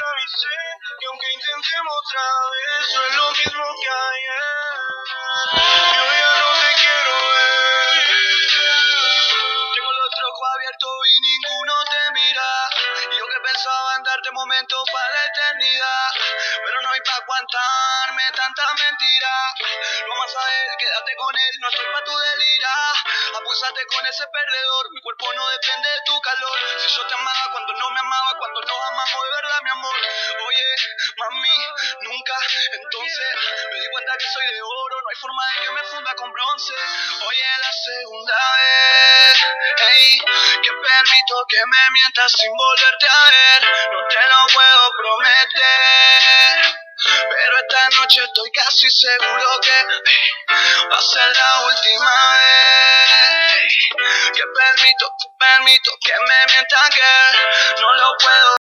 avisé que aunque intentemos otra vez, no es lo mismo que ayer. Yo ya no te quiero ver. Tengo los ojos abiertos y ninguno te mira. Yo que pensaba en darte momentos para la eternidad. Pero no hay para aguantarme tanta mentira. Lo más a él, quédate con él, no estoy pa' tu delira. Apúsate con ese perdedor, mi cuerpo no depende de tu calor. Si yo te amaba cuando no me amaba, cuando nos Entonces me di cuenta que soy de oro, no hay forma de que me funda con bronce. Oye, la segunda vez, hey, que permito que me mientas sin volverte a ver. No te lo puedo prometer. Pero esta noche estoy casi seguro que va a ser la última vez. Que permito, que permito que me mientan que no lo puedo